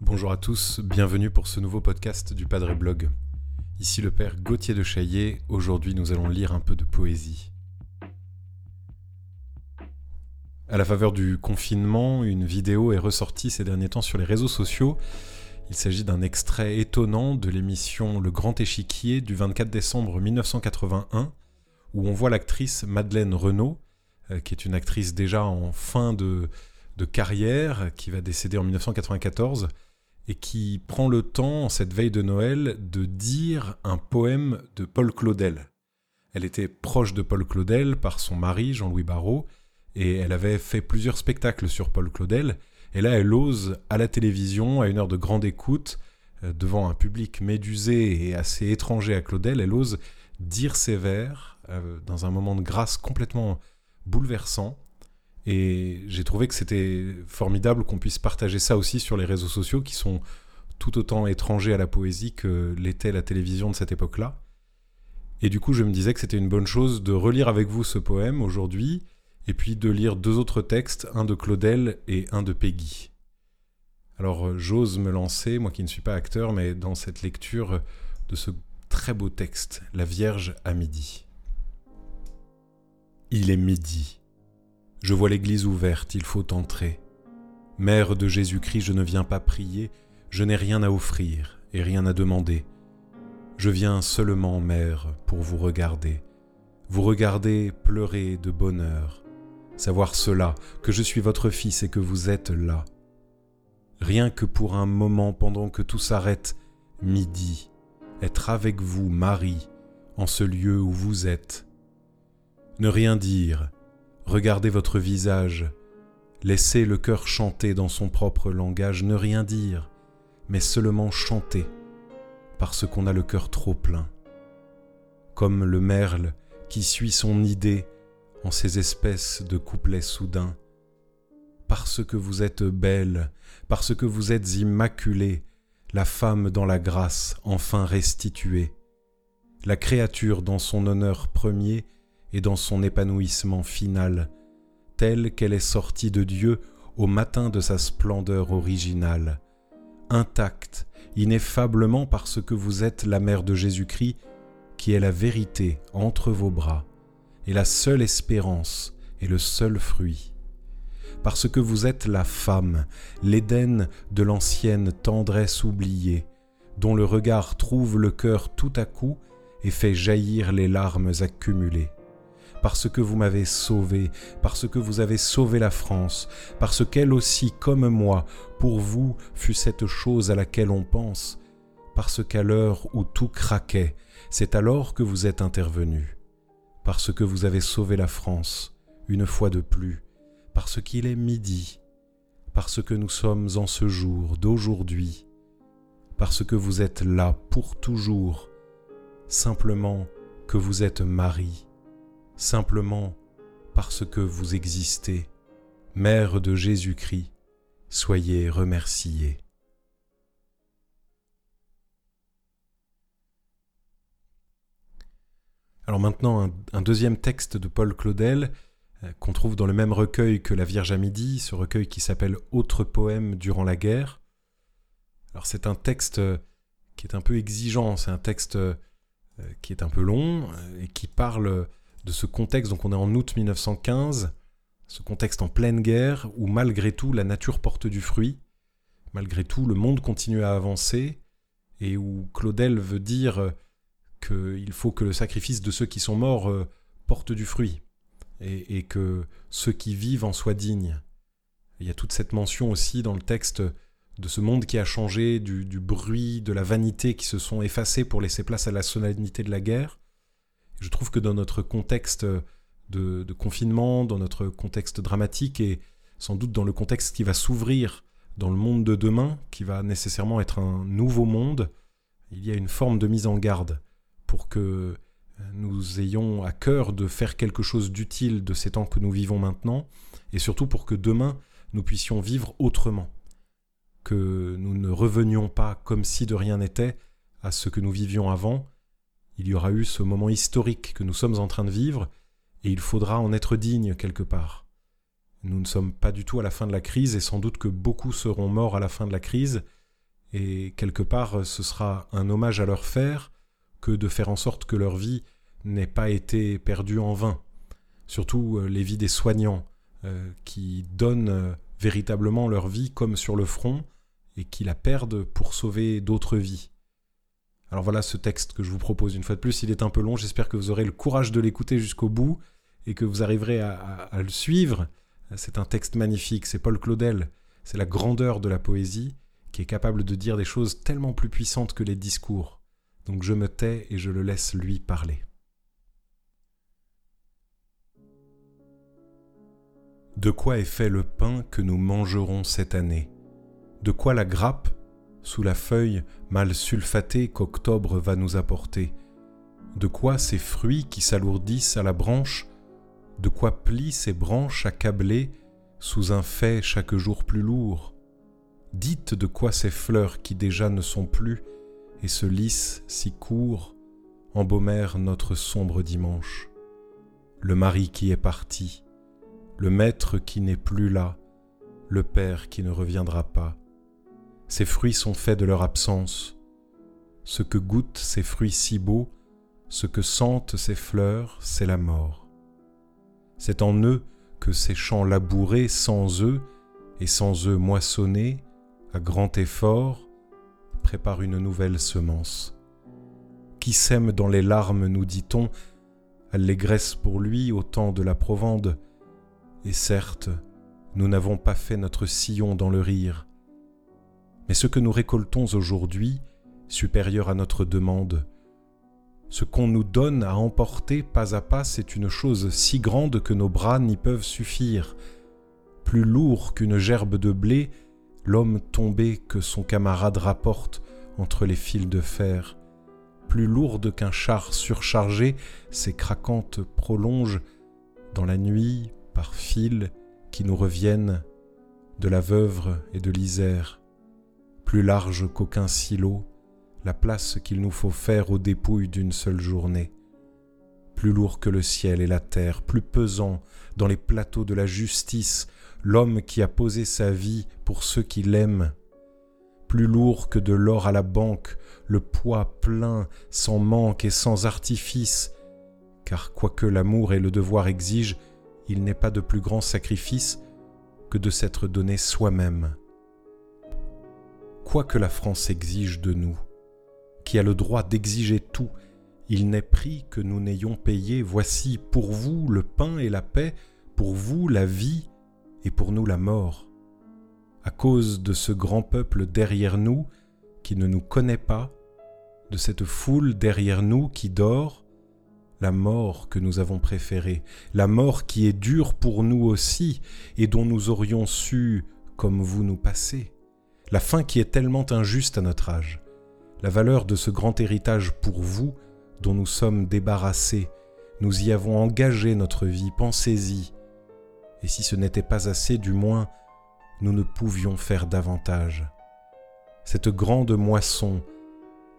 Bonjour à tous, bienvenue pour ce nouveau podcast du Padre Blog. Ici le père Gauthier de Chaillet, aujourd'hui nous allons lire un peu de poésie. À la faveur du confinement, une vidéo est ressortie ces derniers temps sur les réseaux sociaux. Il s'agit d'un extrait étonnant de l'émission Le Grand Échiquier du 24 décembre 1981, où on voit l'actrice Madeleine Renaud, euh, qui est une actrice déjà en fin de, carrière, qui va décéder en 1994, et qui prend le temps, cette veille de Noël, de dire un poème de Paul Claudel. Elle était proche de Paul Claudel par son mari, Jean-Louis Barrault, et elle avait fait plusieurs spectacles sur Paul Claudel, et là elle ose, à la télévision, à une heure de grande écoute, euh, devant un public médusé et assez étranger à Claudel, elle ose dire ses vers euh, dans un moment de grâce complètement bouleversant. Et j'ai trouvé que c'était formidable qu'on puisse partager ça aussi sur les réseaux sociaux qui sont tout autant étrangers à la poésie que l'était la télévision de cette époque-là. Et du coup, je me disais que c'était une bonne chose de relire avec vous ce poème aujourd'hui, et puis de lire deux autres textes, un de Claudel et un de Peggy. Alors j'ose me lancer, moi qui ne suis pas acteur, mais dans cette lecture de ce très beau texte, La Vierge à midi. Il est midi. Je vois l'église ouverte, il faut entrer. Mère de Jésus-Christ, je ne viens pas prier, je n'ai rien à offrir et rien à demander. Je viens seulement, Mère, pour vous regarder, vous regarder pleurer de bonheur, savoir cela, que je suis votre fils et que vous êtes là. Rien que pour un moment pendant que tout s'arrête, midi, être avec vous, Marie, en ce lieu où vous êtes. Ne rien dire, regardez votre visage, laissez le cœur chanter dans son propre langage, ne rien dire, mais seulement chanter, parce qu'on a le cœur trop plein. Comme le merle qui suit son idée en ces espèces de couplets soudains. Parce que vous êtes belle, parce que vous êtes immaculée, la femme dans la grâce enfin restituée, la créature dans son honneur premier et dans son épanouissement final, telle qu'elle est sortie de Dieu au matin de sa splendeur originale, intacte, ineffablement parce que vous êtes la mère de Jésus-Christ, qui est la vérité entre vos bras, et la seule espérance et le seul fruit. Parce que vous êtes la femme, l'Éden de l'ancienne tendresse oubliée, dont le regard trouve le cœur tout à coup et fait jaillir les larmes accumulées. Parce que vous m'avez sauvé, parce que vous avez sauvé la France, parce qu'elle aussi, comme moi, pour vous fut cette chose à laquelle on pense, parce qu'à l'heure où tout craquait, c'est alors que vous êtes intervenu parce que vous avez sauvé la France, une fois de plus, parce qu'il est midi, parce que nous sommes en ce jour d'aujourd'hui, parce que vous êtes là pour toujours, simplement que vous êtes Marie, simplement parce que vous existez, Mère de Jésus-Christ, soyez remerciée. Alors maintenant, un, deuxième texte de Paul Claudel, qu'on trouve dans le même recueil que La Vierge à midi, ce recueil qui s'appelle Autres poèmes durant la guerre. Alors c'est un texte euh, qui est un peu exigeant, c'est un texte euh, qui est un peu long et qui parle de ce contexte, donc on est en août 1915, ce contexte en pleine guerre où malgré tout la nature porte du fruit, malgré tout le monde continue à avancer et où Claudel veut dire qu'il faut que le sacrifice de ceux qui sont morts euh, porte du fruit et, que ceux qui vivent en soient dignes. Il y a toute cette mention aussi dans le texte de ce monde qui a changé, du, bruit, de la vanité qui se sont effacés pour laisser place à la solennité de la guerre. Je trouve que dans notre contexte de, confinement, dans notre contexte dramatique et sans doute dans le contexte qui va s'ouvrir dans le monde de demain, qui va nécessairement être un nouveau monde, il y a une forme de mise en garde pour que nous ayons à cœur de faire quelque chose d'utile de ces temps que nous vivons maintenant, et surtout pour que demain nous puissions vivre autrement, que nous ne revenions pas comme si de rien n'était à ce que nous vivions avant, il y aura eu ce moment historique que nous sommes en train de vivre, et il faudra en être digne quelque part. Nous ne sommes pas du tout à la fin de la crise, et sans doute que beaucoup seront morts à la fin de la crise, et quelque part ce sera un hommage à leur faire que de faire en sorte que leur vie n'ait pas été perdue en vain. Surtout euh, les vies des soignants, euh, qui donnent euh, véritablement leur vie comme sur le front, et qui la perdent pour sauver d'autres vies. Alors voilà ce texte que je vous propose une fois de plus. Il est un peu long, j'espère que vous aurez le courage de l'écouter jusqu'au bout et que vous arriverez à, le suivre. C'est un texte magnifique, c'est Paul Claudel, c'est la grandeur de la poésie qui est capable de dire des choses tellement plus puissantes que les discours. Donc je me tais et je le laisse lui parler. De quoi est fait le pain que nous mangerons cette année? De quoi la grappe sous la feuille mal sulfatée qu'octobre va nous apporter? De quoi ces fruits qui s'alourdissent à la branche? De quoi plient ces branches accablées sous un fait chaque jour plus lourd? Dites de quoi ces fleurs qui déjà ne sont plus et se lissent si court embaumèrent notre sombre dimanche. Le mari qui est parti, le maître qui n'est plus là, le père qui ne reviendra pas ces fruits sont faits de leur absence. Ce que goûtent ces fruits si beaux, ce que sentent ces fleurs, c'est la mort. C'est en eux que ces champs labourés sans eux et sans eux moissonnés, à grand effort, préparent une nouvelle semence. Qui sème dans les larmes, nous dit-on, allégresse pour lui au temps de la Provende, et certes, nous n'avons pas fait notre sillon dans le rire, mais ce que nous récoltons aujourd'hui, supérieur à notre demande, ce qu'on nous donne à emporter pas à pas, c'est une chose si grande que nos bras n'y peuvent suffire. Plus lourd qu'une gerbe de blé, l'homme tombé que son camarade rapporte entre les fils de fer. Plus lourde qu'un char surchargé, ses craquantes prolongent dans la nuit par fils qui nous reviennent de la veuve et de l'Isère plus large qu'aucun silo, la place qu'il nous faut faire aux dépouilles d'une seule journée, plus lourd que le ciel et la terre, plus pesant dans les plateaux de la justice, l'homme qui a posé sa vie pour ceux qui l'aiment, plus lourd que de l'or à la banque, le poids plein, sans manque et sans artifice, car quoique l'amour et le devoir exigent, il n'est pas de plus grand sacrifice que de s'être donné soi-même. Quoi que la France exige de nous, qui a le droit d'exiger tout, il n'est pris que nous n'ayons payé, voici pour vous le pain et la paix, pour vous la vie et pour nous la mort. À cause de ce grand peuple derrière nous qui ne nous connaît pas, de cette foule derrière nous qui dort, la mort que nous avons préférée, la mort qui est dure pour nous aussi et dont nous aurions su, comme vous, nous passer la fin qui est tellement injuste à notre âge, la valeur de ce grand héritage pour vous dont nous sommes débarrassés, nous y avons engagé notre vie, pensez-y. Et si ce n'était pas assez, du moins, nous ne pouvions faire davantage. Cette grande moisson,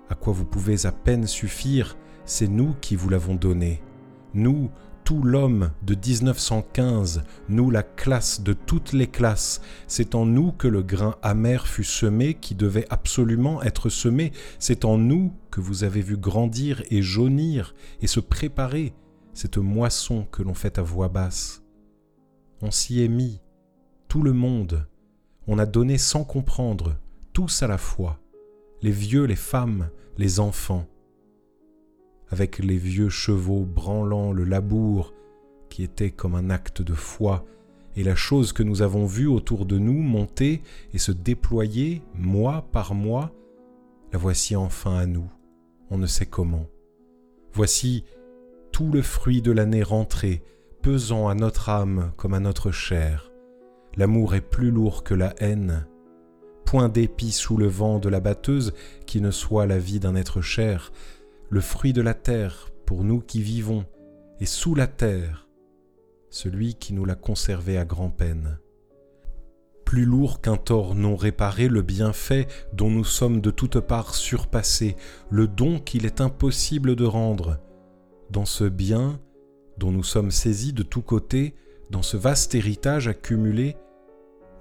à quoi vous pouvez à peine suffire, c'est nous qui vous l'avons donnée. Nous, tout l'homme de 1915, nous la classe de toutes les classes, c'est en nous que le grain amer fut semé qui devait absolument être semé, c'est en nous que vous avez vu grandir et jaunir et se préparer cette moisson que l'on fait à voix basse. On s'y est mis, tout le monde, on a donné sans comprendre, tous à la fois, les vieux, les femmes, les enfants, avec les vieux chevaux branlant le labour, qui était comme un acte de foi, et la chose que nous avons vue autour de nous monter et se déployer mois par mois, la voici enfin à nous, on ne sait comment. Voici tout le fruit de l'année rentré, pesant à notre âme comme à notre chair. L'amour est plus lourd que la haine. Point d'épi sous le vent de la batteuse qui ne soit la vie d'un être cher, le fruit de la terre pour nous qui vivons, et sous la terre, celui qui nous l'a conservé à grand-peine. plus lourd qu'un tort non réparé, le bienfait dont nous sommes de toutes parts surpassés, le don qu'il est impossible de rendre. Dans ce bien dont nous sommes saisis de tous côtés, dans ce vaste héritage accumulé,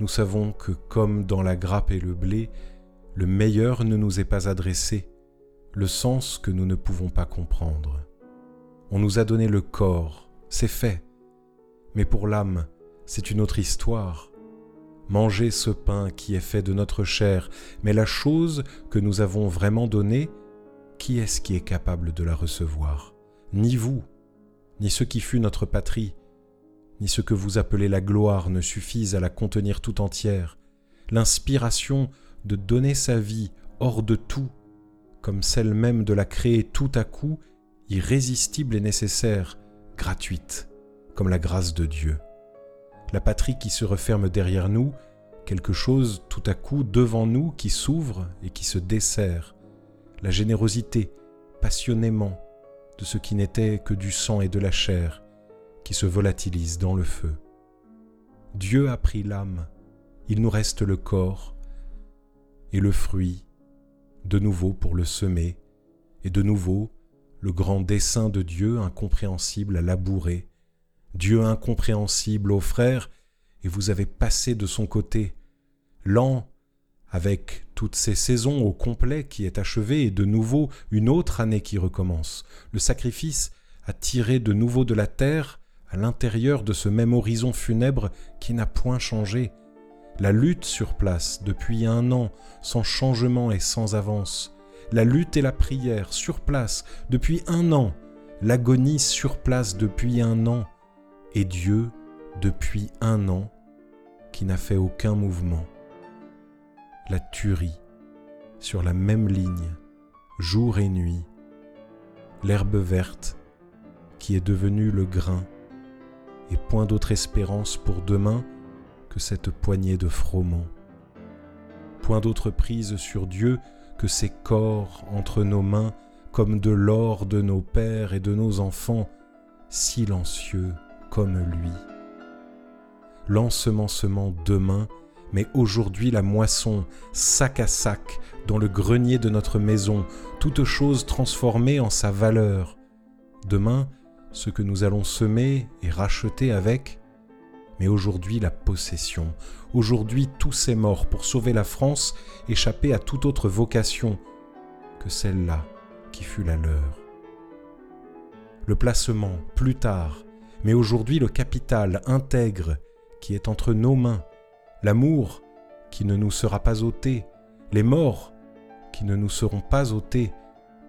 nous savons que comme dans la grappe et le blé, le meilleur ne nous est pas adressé, le sens que nous ne pouvons pas comprendre. On nous a donné le corps, c'est fait, mais pour l'âme, c'est une autre histoire. Manger ce pain qui est fait de notre chair, mais la chose que nous avons vraiment donnée, qui est-ce qui est capable de la recevoir? Ni vous, ni ce qui fut notre patrie, ni ce que vous appelez la gloire ne suffisent à la contenir tout entière. L'inspiration de donner sa vie hors de tout, comme celle même de la créer tout à coup, irrésistible et nécessaire, gratuite, comme la grâce de Dieu. La patrie qui se referme derrière nous, quelque chose tout à coup devant nous qui s'ouvre et qui se dessert. La générosité, passionnément, de ce qui n'était que du sang et de la chair, qui se volatilise dans le feu. Dieu a pris l'âme, il nous reste le corps et le fruit, de nouveau pour le semer, et de nouveau le grand dessein de Dieu incompréhensible à labourer. Dieu incompréhensible aux frères, et vous avez passé de son côté, lent, avec toutes ces saisons au complet qui est achevée et de nouveau une autre année qui recommence. Le sacrifice a tiré de nouveau de la terre à l'intérieur de ce même horizon funèbre qui n'a point changé. La lutte sur place depuis un an, sans changement et sans avance. La lutte et la prière sur place depuis un an. L'agonie sur place depuis un an. Et Dieu depuis un an qui n'a fait aucun mouvement. La tuerie sur la même ligne, jour et nuit. L'herbe verte qui est devenue le grain et point d'autre espérance pour demain que cette poignée de froment. Point d'autre prise sur Dieu que ces corps entre nos mains comme de l'or de nos pères et de nos enfants, silencieux comme lui. L'ensemencement demain, mais aujourd'hui la moisson, sac à sac, dans le grenier de notre maison, toute chose transformée en sa valeur. Demain, ce que nous allons semer et racheter avec, mais aujourd'hui la possession, aujourd'hui tous ces morts pour sauver la France, échapper à toute autre vocation que celle-là qui fut la leur. Le placement, plus tard, mais aujourd'hui le capital intègre qui est entre nos mains, l'amour qui ne nous sera pas ôté, les morts qui ne nous seront pas ôtés,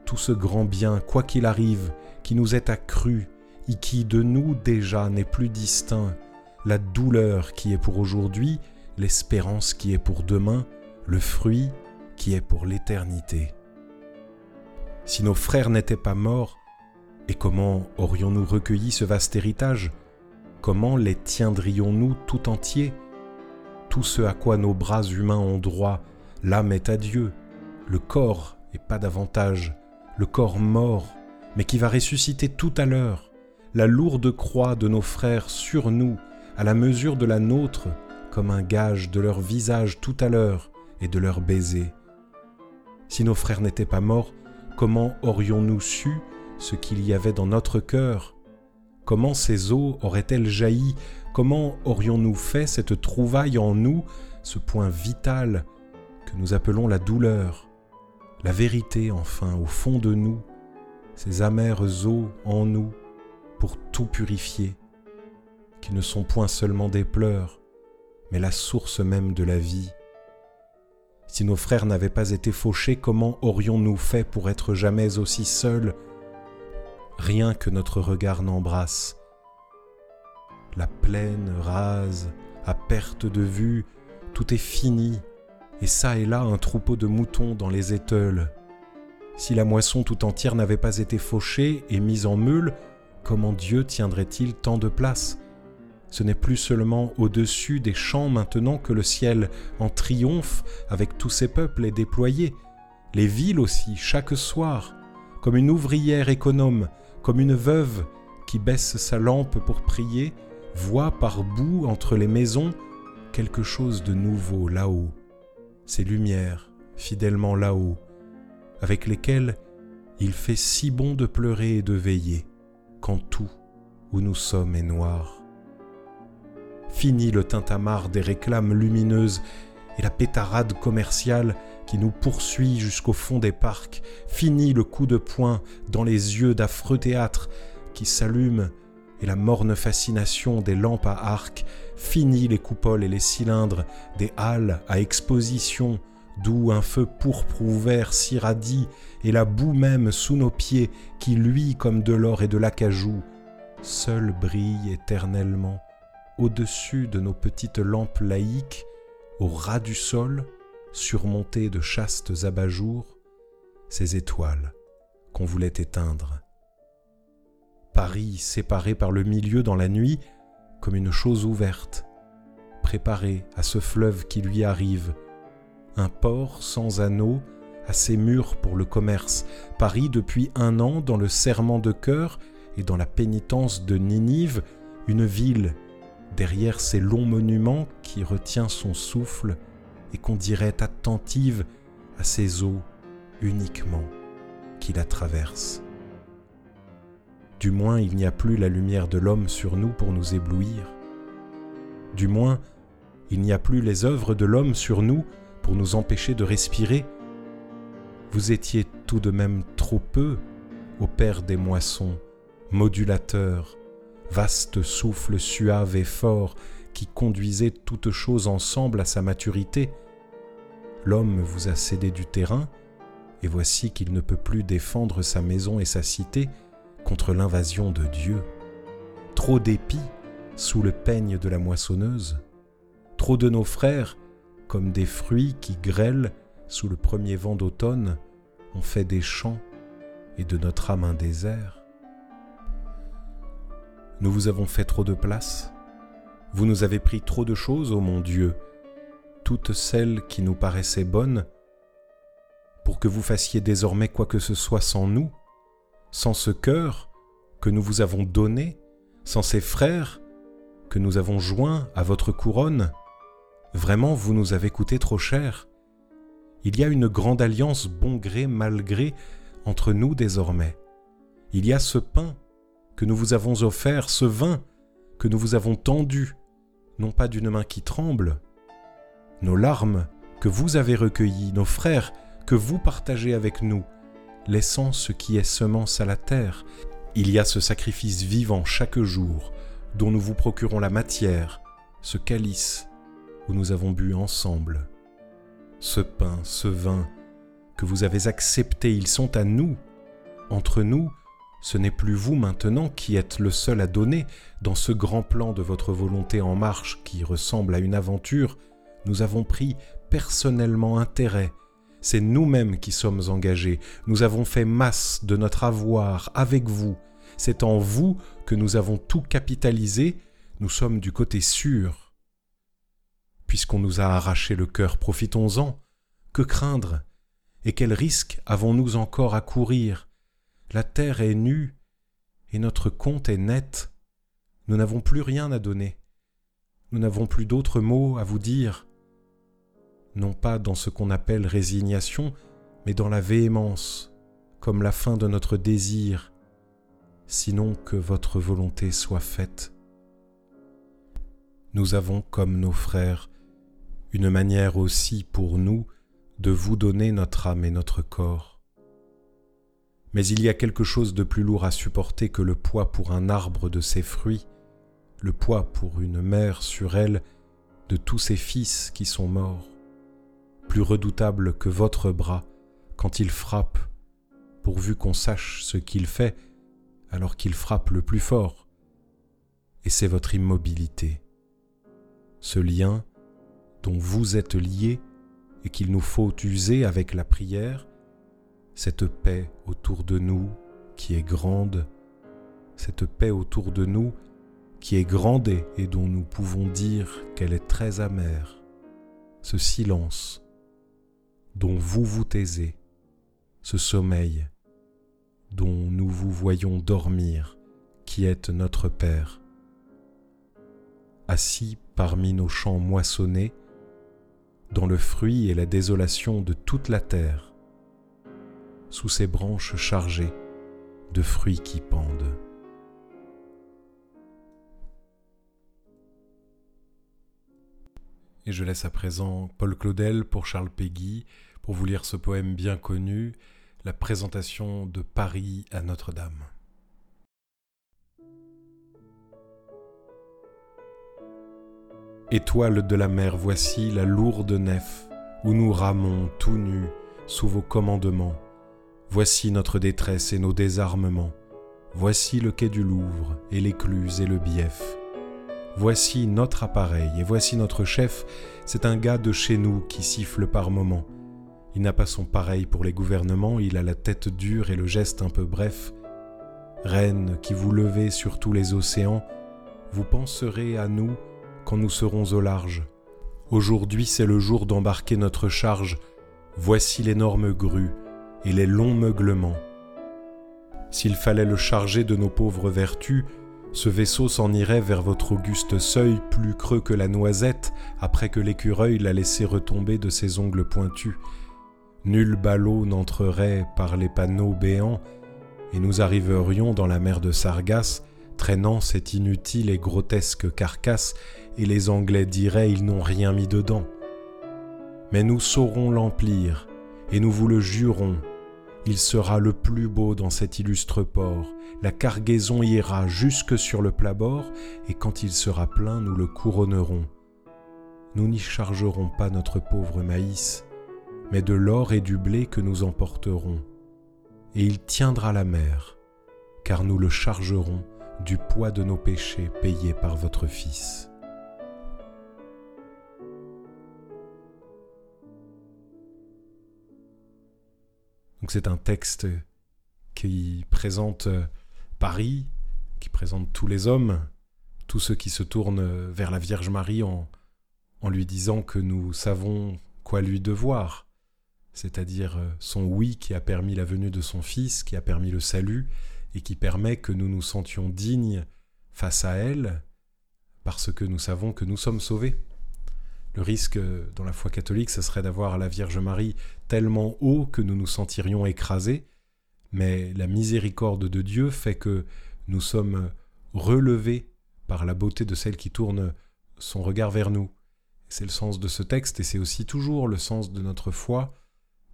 tout ce grand bien, quoi qu'il arrive, qui nous est accru, et qui de nous déjà n'est plus distinct, la douleur qui est pour aujourd'hui, l'espérance qui est pour demain, le fruit qui est pour l'éternité. Si nos frères n'étaient pas morts, et comment aurions-nous recueilli ce vaste héritage? Comment les tiendrions-nous tout entiers? Tout ce à quoi nos bras humains ont droit, l'âme est à Dieu, le corps et pas davantage, le corps mort, mais qui va ressusciter tout à l'heure, la lourde croix de nos frères sur nous, à la mesure de la nôtre, comme un gage de leur visage tout à l'heure et de leur baiser. Si nos frères n'étaient pas morts, comment aurions-nous su ce qu'il y avait dans notre cœur? Comment ces eaux auraient-elles jailli Comment aurions-nous fait cette trouvaille en nous, ce point vital que nous appelons la douleur La vérité, enfin, au fond de nous, ces amères eaux en nous, pour tout purifier, qui ne sont point seulement des pleurs, mais la source même de la vie. Si nos frères n'avaient pas été fauchés, comment aurions-nous fait pour être jamais aussi seuls? Rien que notre regard n'embrasse. La plaine rase, à perte de vue, tout est fini, et ça et là un troupeau de moutons dans les éteules. Si la moisson tout entière n'avait pas été fauchée et mise en meule, comment Dieu tiendrait-il tant de place? Ce n'est plus seulement au-dessus des champs maintenant que le ciel en triomphe avec tous ses peuples est déployé, les villes aussi, chaque soir, comme une ouvrière économe, comme une veuve qui baisse sa lampe pour prier, voit par bout entre les maisons quelque chose de nouveau là-haut, ces lumières fidèlement là-haut, avec lesquelles il fait si bon de pleurer et de veiller, quand tout où nous sommes est noir. Fini le tintamarre des réclames lumineuses et la pétarade commerciale qui nous poursuit jusqu'au fond des parcs. Fini le coup de poing dans les yeux d'affreux théâtres qui s'allument et la morne fascination des lampes à arc. Fini les coupoles et les cylindres des halles à exposition d'où un feu pourpre ouvert s'irradie et la boue même sous nos pieds qui luit comme de l'or et de l'acajou, seule brille éternellement au-dessus de nos petites lampes laïques au ras du sol, surmontées de chastes abat-jours, ces étoiles qu'on voulait éteindre. Paris séparé par le milieu dans la nuit comme une chose ouverte, préparé à ce fleuve qui lui arrive, un port sans anneaux, assez mûr pour le commerce, Paris depuis un an dans le serment de cœur et dans la pénitence de Ninive, une ville derrière ces longs monuments qui retient son souffle et qu'on dirait attentive à ces eaux uniquement qui la traversent. Du moins il n'y a plus la lumière de l'homme sur nous pour nous éblouir. Du moins il n'y a plus les œuvres de l'homme sur nous pour nous empêcher de respirer. Vous étiez tout de même trop peu, au Père des moissons, modulateur, vaste souffle suave et fort qui conduisait toutes choses ensemble à sa maturité. L'homme vous a cédé du terrain, et voici qu'il ne peut plus défendre sa maison et sa cité contre l'invasion de Dieu. Trop d'épis sous le peigne de la moissonneuse, trop de nos frères, comme des fruits qui grêlent sous le premier vent d'automne, ont fait des champs et de notre âme un désert. Nous vous avons fait trop de place. Vous nous avez pris trop de choses, ô mon Dieu, toutes celles qui nous paraissaient bonnes, pour que vous fassiez désormais quoi que ce soit sans nous, sans ce cœur que nous vous avons donné, sans ces frères que nous avons joints à votre couronne. Vraiment, vous nous avez coûté trop cher. Il y a une grande alliance bon gré mal gré entre nous désormais. Il y a ce pain que nous vous avons offert, ce vin que nous vous avons tendu, non pas d'une main qui tremble, nos larmes que vous avez recueillies, nos frères que vous partagez avec nous, laissant ce qui est semence à la terre. Il y a ce sacrifice vivant chaque jour, dont nous vous procurons la matière, ce calice où nous avons bu ensemble. Ce pain, ce vin que vous avez accepté, ils sont à nous. Entre nous, ce n'est plus vous maintenant qui êtes le seul à donner dans ce grand plan de votre volonté en marche qui ressemble à une aventure. Nous avons pris personnellement intérêt. C'est nous-mêmes qui sommes engagés. Nous avons fait masse de notre avoir avec vous. C'est en vous que nous avons tout capitalisé. Nous sommes du côté sûr. Puisqu'on nous a arraché le cœur, profitons-en. Que craindre? Et quel risque avons-nous encore à courir? La terre est nue et notre compte est net. Nous n'avons plus rien à donner. Nous n'avons plus d'autres mots à vous dire. Non pas dans ce qu'on appelle résignation, mais dans la véhémence, comme la fin de notre désir, sinon que votre volonté soit faite. Nous avons, comme nos frères, une manière aussi pour nous de vous donner notre âme et notre corps. Mais il y a quelque chose de plus lourd à supporter que le poids pour un arbre de ses fruits, le poids pour une mère sur elle de tous ses fils qui sont morts, plus redoutable que votre bras quand il frappe, pourvu qu'on sache ce qu'il fait alors qu'il frappe le plus fort. Et c'est votre immobilité, ce lien dont vous êtes liés et qu'il nous faut user avec la prière, cette paix autour de nous qui est grande, cette paix autour de nous qui est grande et dont nous pouvons dire qu'elle est très amère, ce silence dont vous vous taisez, ce sommeil dont nous vous voyons dormir, qui êtes notre Père. Assis parmi nos champs moissonnés, dans le fruit et la désolation de toute la terre, sous ses branches chargées de fruits qui pendent. Et je laisse à présent Paul Claudel pour Charles Péguy pour vous lire ce poème bien connu, La présentation de Paris à Notre-Dame. Étoile de la mer, voici la lourde nef où nous ramons tout nus sous vos commandements. Voici notre détresse et nos désarmements. Voici le quai du Louvre et l'écluse et le bief. Voici notre appareil et voici notre chef, c'est un gars de chez nous qui siffle par moments. Il n'a pas son pareil pour les gouvernements, il a la tête dure et le geste un peu bref. Reine qui vous levez sur tous les océans, vous penserez à nous quand nous serons au large. Aujourd'hui c'est le jour d'embarquer notre charge, voici l'énorme grue et les longs meuglements. S'il fallait le charger de nos pauvres vertus, ce vaisseau s'en irait vers votre auguste seuil plus creux que la noisette après que l'écureuil l'a laissé retomber de ses ongles pointus. Nul ballot n'entrerait par les panneaux béants, et nous arriverions dans la mer de Sargasse, traînant cette inutile et grotesque carcasse, et les Anglais diraient ils n'ont rien mis dedans. Mais nous saurons l'emplir, et nous vous le jurons, il sera le plus beau dans cet illustre port. La cargaison ira jusque sur le plat-bord, et quand il sera plein, nous le couronnerons. Nous n'y chargerons pas notre pauvre maïs, mais de l'or et du blé que nous emporterons. Et il tiendra la mer, car nous le chargerons du poids de nos péchés payés par votre Fils. Donc c'est un texte qui présente euh, Paris, qui présente tous les hommes, tous ceux qui se tournent vers la Vierge Marie en, en lui disant que nous savons quoi lui devoir, c'est-à-dire euh, son oui qui a permis la venue de son Fils, qui a permis le salut, et qui permet que nous nous sentions dignes face à elle, parce que nous savons que nous sommes sauvés. Le risque dans la foi catholique, ce serait d'avoir la Vierge Marie tellement haut que nous nous sentirions écrasés, mais la miséricorde de Dieu fait que nous sommes relevés par la beauté de celle qui tourne son regard vers nous. C'est le sens de ce texte et c'est aussi toujours le sens de notre foi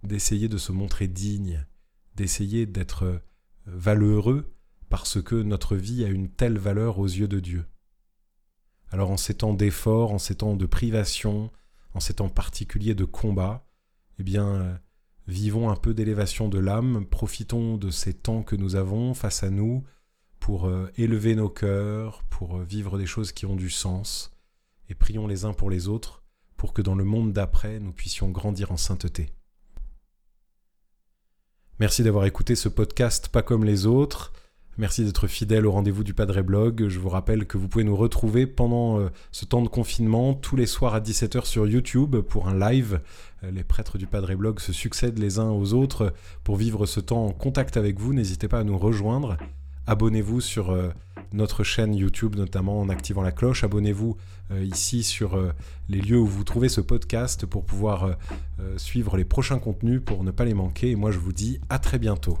d'essayer de se montrer digne, d'essayer d'être valeureux parce que notre vie a une telle valeur aux yeux de Dieu. Alors en ces temps d'effort, en ces temps de privation, en ces temps particuliers de combat, eh bien, euh, vivons un peu d'élévation de l'âme, profitons de ces temps que nous avons face à nous pour euh, élever nos cœurs, pour euh, vivre des choses qui ont du sens, et prions les uns pour les autres pour que dans le monde d'après, nous puissions grandir en sainteté. Merci d'avoir écouté ce podcast pas comme les autres. Merci d'être fidèle au rendez-vous du Padre Blog. Je vous rappelle que vous pouvez nous retrouver pendant euh, ce temps de confinement tous les soirs à 17h sur YouTube pour un live. Euh, les prêtres du Padre Blog se succèdent les uns aux autres pour vivre ce temps en contact avec vous. N'hésitez pas à nous rejoindre. Abonnez-vous sur euh, notre chaîne YouTube, notamment en activant la cloche. Abonnez-vous ici sur les lieux où vous trouvez ce podcast pour pouvoir suivre les prochains contenus pour ne pas les manquer. Et moi, je vous dis à très bientôt.